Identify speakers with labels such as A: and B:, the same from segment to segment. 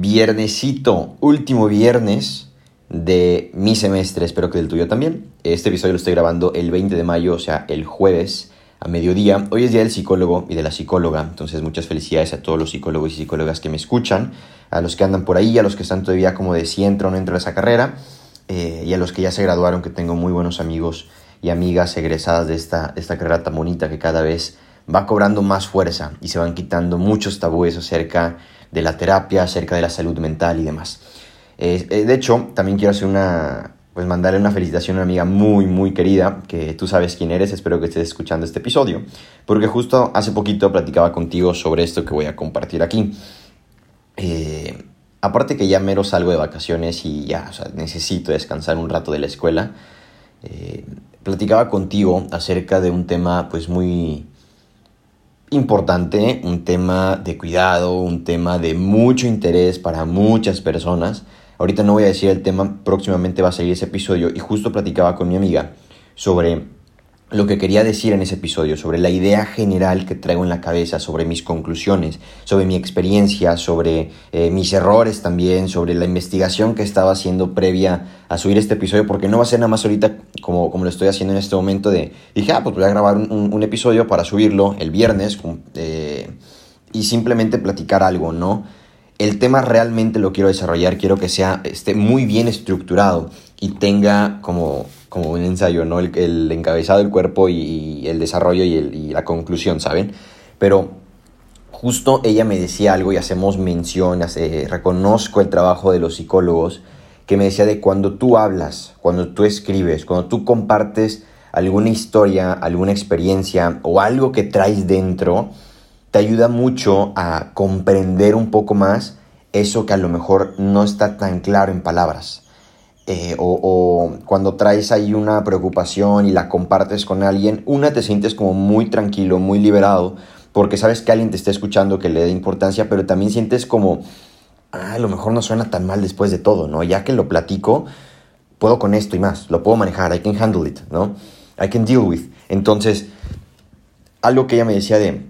A: Viernesito, último viernes de mi semestre, espero que del tuyo también. Este episodio lo estoy grabando el 20 de mayo, o sea, el jueves a mediodía. Hoy es día del psicólogo y de la psicóloga, entonces muchas felicidades a todos los psicólogos y psicólogas que me escuchan, a los que andan por ahí, a los que están todavía como de si entro o no entro a esa carrera, eh, y a los que ya se graduaron, que tengo muy buenos amigos y amigas egresadas de esta, esta carrera tan bonita que cada vez va cobrando más fuerza y se van quitando muchos tabúes acerca de la terapia, acerca de la salud mental y demás. Eh, eh, de hecho, también quiero hacer una, pues mandarle una felicitación a una amiga muy, muy querida, que tú sabes quién eres, espero que estés escuchando este episodio, porque justo hace poquito platicaba contigo sobre esto que voy a compartir aquí. Eh, aparte que ya mero salgo de vacaciones y ya, necesito descansar un rato de la escuela, platicaba contigo acerca de un tema pues muy importante, un tema de cuidado, un tema de mucho interés para muchas personas. Ahorita no voy a decir el tema, próximamente va a salir ese episodio y justo platicaba con mi amiga sobre lo que quería decir en ese episodio, sobre la idea general que traigo en la cabeza, sobre mis conclusiones, sobre mi experiencia, sobre eh, mis errores también, sobre la investigación que estaba haciendo previa a subir este episodio, porque no va a ser nada más ahorita como, como lo estoy haciendo en este momento de, dije, ah, pues voy a grabar un, episodio para subirlo el viernes eh, y simplemente platicar algo, ¿no? El tema realmente lo quiero desarrollar, quiero que sea, esté muy bien estructurado y tenga como como un ensayo, ¿no? El, encabezado, el cuerpo y, el desarrollo y, la conclusión, ¿saben? Pero justo ella me decía algo y hacemos mención, reconozco el trabajo de los psicólogos, que me decía de cuando tú hablas, cuando tú escribes, cuando tú compartes alguna historia, alguna experiencia o algo que traes dentro, ayuda mucho a comprender un poco más eso que a lo mejor no está tan claro en palabras. Eh, o, cuando traes ahí una preocupación y la compartes con alguien, una te sientes como muy tranquilo, muy liberado, porque sabes que alguien te está escuchando, que le da importancia, pero también sientes como, ah, a lo mejor no suena tan mal después de todo, ¿no? Ya que lo platico, puedo con esto y más, lo puedo manejar, I can handle it, ¿no? I can deal with. Entonces, algo que ella me decía de,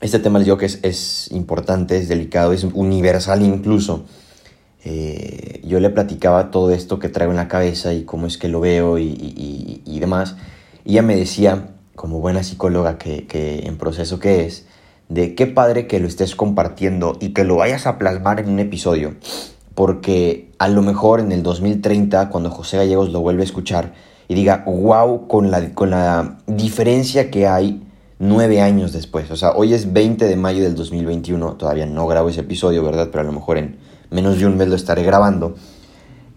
A: este tema yo que es, es importante, es delicado, es universal incluso eh, yo le platicaba todo esto que traigo en la cabeza y cómo es que lo veo y, demás. Y ella me decía, como buena psicóloga que, en proceso que es, de qué padre que lo estés compartiendo y que lo vayas a plasmar en un episodio. Porque a lo mejor en el 2030, cuando José Gallegos lo vuelve a escuchar y diga, wow, con la, con la diferencia que hay nueve años después. O sea, hoy es 20 de mayo del 2021, todavía no grabo ese episodio, ¿verdad? Pero a lo mejor en menos de un mes lo estaré grabando,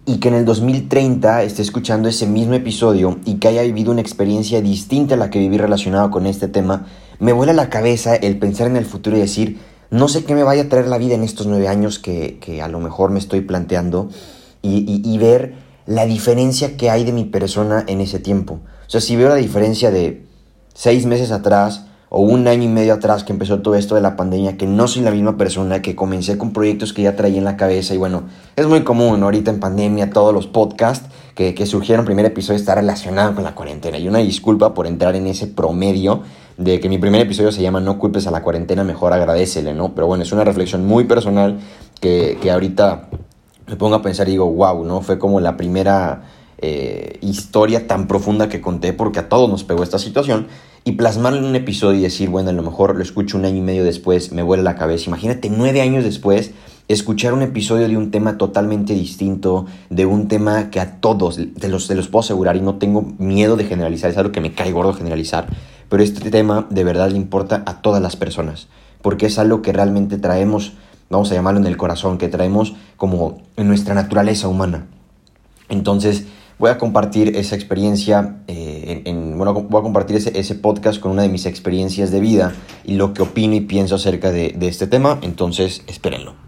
A: y que en el 2030 esté escuchando ese mismo episodio y que haya vivido una experiencia distinta a la que viví relacionado con este tema, me vuela la cabeza el pensar en el futuro y decir, no sé qué me vaya a traer la vida en estos nueve años que, a lo mejor me estoy planteando y, y ver la diferencia que hay de mi persona en ese tiempo. O sea, si veo la diferencia de seis meses atrás o un año y medio atrás que empezó todo esto de la pandemia, que no soy la misma persona, que comencé con proyectos que ya traía en la cabeza y bueno, es muy común ahorita en pandemia todos los podcasts que, que surgieron, primer episodio está relacionado con la cuarentena y una disculpa por entrar en ese promedio de que mi primer episodio se llama No culpes a la cuarentena, mejor agradecele, ¿no? Pero bueno, es una reflexión muy personal que, que ahorita me pongo a pensar y digo, wow, ¿no? Fue como la primera eh, historia tan profunda que conté porque a todos nos pegó esta situación y plasmarlo en un episodio y decir, bueno, a lo mejor lo escucho un año y medio después, me vuela la cabeza. Imagínate nueve años después escuchar un episodio de un tema totalmente distinto, de un tema que a todos, de los, los puedo asegurar y no tengo miedo de generalizar, es algo que me cae gordo generalizar, pero este tema de verdad le importa a todas las personas, porque es algo que realmente traemos, vamos a llamarlo en el corazón, que traemos como en nuestra naturaleza humana. Entonces, voy a compartir esa experiencia, eh, en, bueno, voy a compartir ese, ese, podcast con una de mis experiencias de vida y lo que opino y pienso acerca de, de este tema, entonces espérenlo.